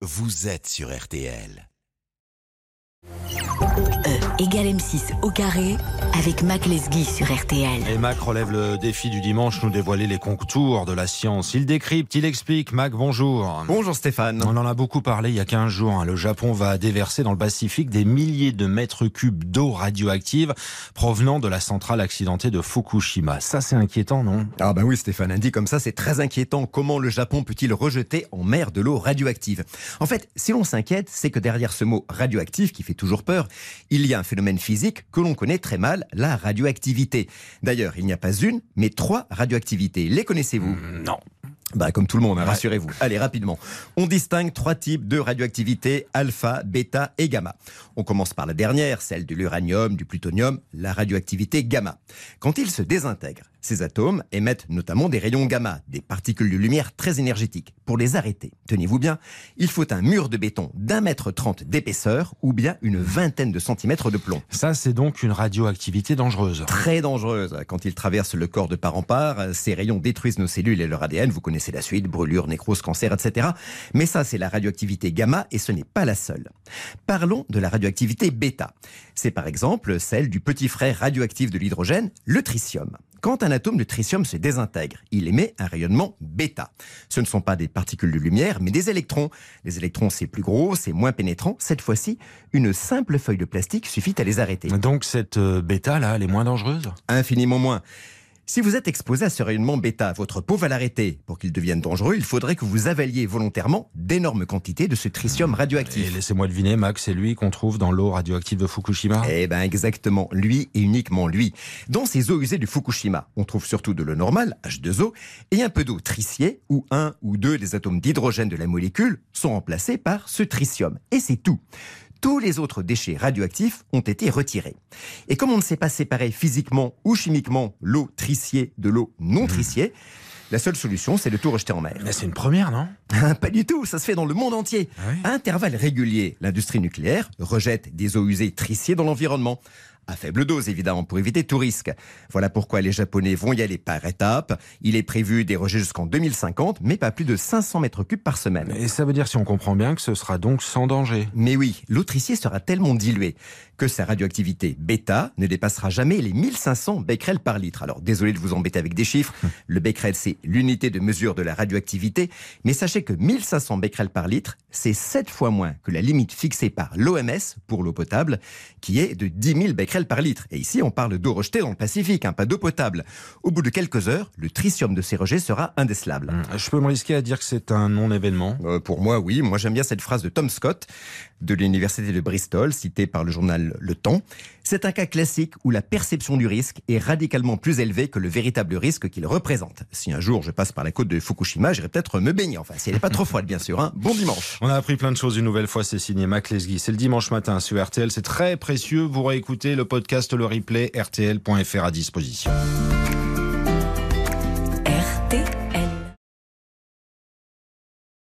vous êtes sur RTL. Égale M6 au carré avec Mac Lesguy sur RTL. Et Mac relève le défi du dimanche, nous dévoiler les contours de la science. Il décrypte, il explique. Mac, bonjour. Bonjour Stéphane. On en a beaucoup parlé il y a 15 jours. hein. Le Japon va déverser dans le Pacifique des milliers de mètres cubes d'eau radioactive provenant de la centrale accidentée de Fukushima. Ça, c'est inquiétant, non? Ah bah oui Stéphane, dit comme ça, c'est très inquiétant. Comment le Japon peut-il rejeter en mer de l'eau radioactive? En fait, si l'on s'inquiète, c'est que derrière ce mot radioactif qui fait toujours peur, il y a un phénomène physique que l'on connaît très mal, la radioactivité. D'ailleurs, il n'y a pas une, mais trois radioactivités. Les connaissez-vous? Non. Bah, comme tout le monde, hein, rassurez-vous. Allez, rapidement. On distingue trois types de radioactivité, alpha, bêta et gamma. On commence par la dernière, celle de l'uranium, du plutonium, la radioactivité gamma. Quand ils se désintègrent, ces atomes émettent notamment des rayons gamma, des particules de lumière très énergétiques. Pour les arrêter, tenez-vous bien, il faut un mur de béton d'un mètre trente d'épaisseur ou bien une vingtaine de centimètres de plomb. Ça, c'est donc une radioactivité dangereuse. Très dangereuse. Quand ils traversent le corps de part en part, ces rayons détruisent nos cellules et leur ADN. Vous connaissez la suite, brûlure, nécrose, cancer, etc. Mais ça, c'est la radioactivité gamma et ce n'est pas la seule. Parlons de la radioactivité bêta. C'est par exemple celle du petit frère radioactif de l'hydrogène, le tritium. Quand un atome de tritium se désintègre, il émet un rayonnement bêta. Ce ne sont pas des particules de lumière, mais des électrons. Les électrons, c'est plus gros, c'est moins pénétrant. Cette fois-ci, une simple feuille de plastique suffit à les arrêter. Donc cette euh, bêta-là, elle est moins dangereuse? Infiniment moins. Si vous êtes exposé à ce rayonnement bêta, votre peau va l'arrêter. Pour qu'il devienne dangereux, il faudrait que vous avaliez volontairement d'énormes quantités de ce tritium Et radioactif. laissez-moi deviner, Mac, c'est lui qu'on trouve dans l'eau radioactive de Fukushima? Eh ben exactement, lui et uniquement lui. Dans ces eaux usées du Fukushima, on trouve surtout de l'eau normale, H2O, et un peu d'eau triciée, où un ou deux des atomes d'hydrogène de la molécule sont remplacés par ce tritium. Et c'est tout. Tous les autres déchets radioactifs ont été retirés. Et comme on ne sait pas séparer physiquement ou chimiquement l'eau triciée de l'eau non triciée, la seule solution, c'est de tout rejeter en mer. Mais c'est une première, non? Ah, Pas du tout, ça se fait dans le monde entier. Ah oui À intervalles réguliers, l'industrie nucléaire rejette des eaux usées triciées dans l'environnement. À faible dose, évidemment, pour éviter tout risque. Voilà pourquoi les Japonais vont y aller par étapes. Il est prévu des rejets jusqu'en 2050, mais pas plus de 500 mètres cubes par semaine. Et ça veut dire, si on comprend bien, que ce sera donc sans danger. Mais oui, l'eau triciée sera tellement diluée que sa radioactivité bêta ne dépassera jamais les 1500 becquerels par litre. Alors désolé de vous embêter avec des chiffres, le becquerel c'est l'unité de mesure de la radioactivité, mais sachez que 1500 becquerels par litre, c'est 7 fois moins que la limite fixée par l'OMS pour l'eau potable, qui est de 10 000 becquerels par litre. Et ici on parle d'eau rejetée dans le Pacifique, hein, pas d'eau potable. Au bout de quelques heures, le tritium de ces rejets sera indécelable. Je peux me risquer à dire que c'est un non-événement? Euh, pour moi, oui. Moi, j'aime bien cette phrase de Tom Scott de l'université de Bristol, citée par le journal Le Temps. C'est un cas classique où la perception du risque est radicalement plus élevée que le véritable risque qu'il représente. Si un jour je passe par la côte de Fukushima, j'irai peut-être me baigner. Enfin, si elle n'est pas trop froide, bien sûr. hein. Bon dimanche. On a appris plein de choses une nouvelle fois, c'est signé Mac Lesguy. C'est le dimanche matin sur RTL, c'est très précieux. Vous réécoutez le podcast, le replay, rtl.fr à disposition.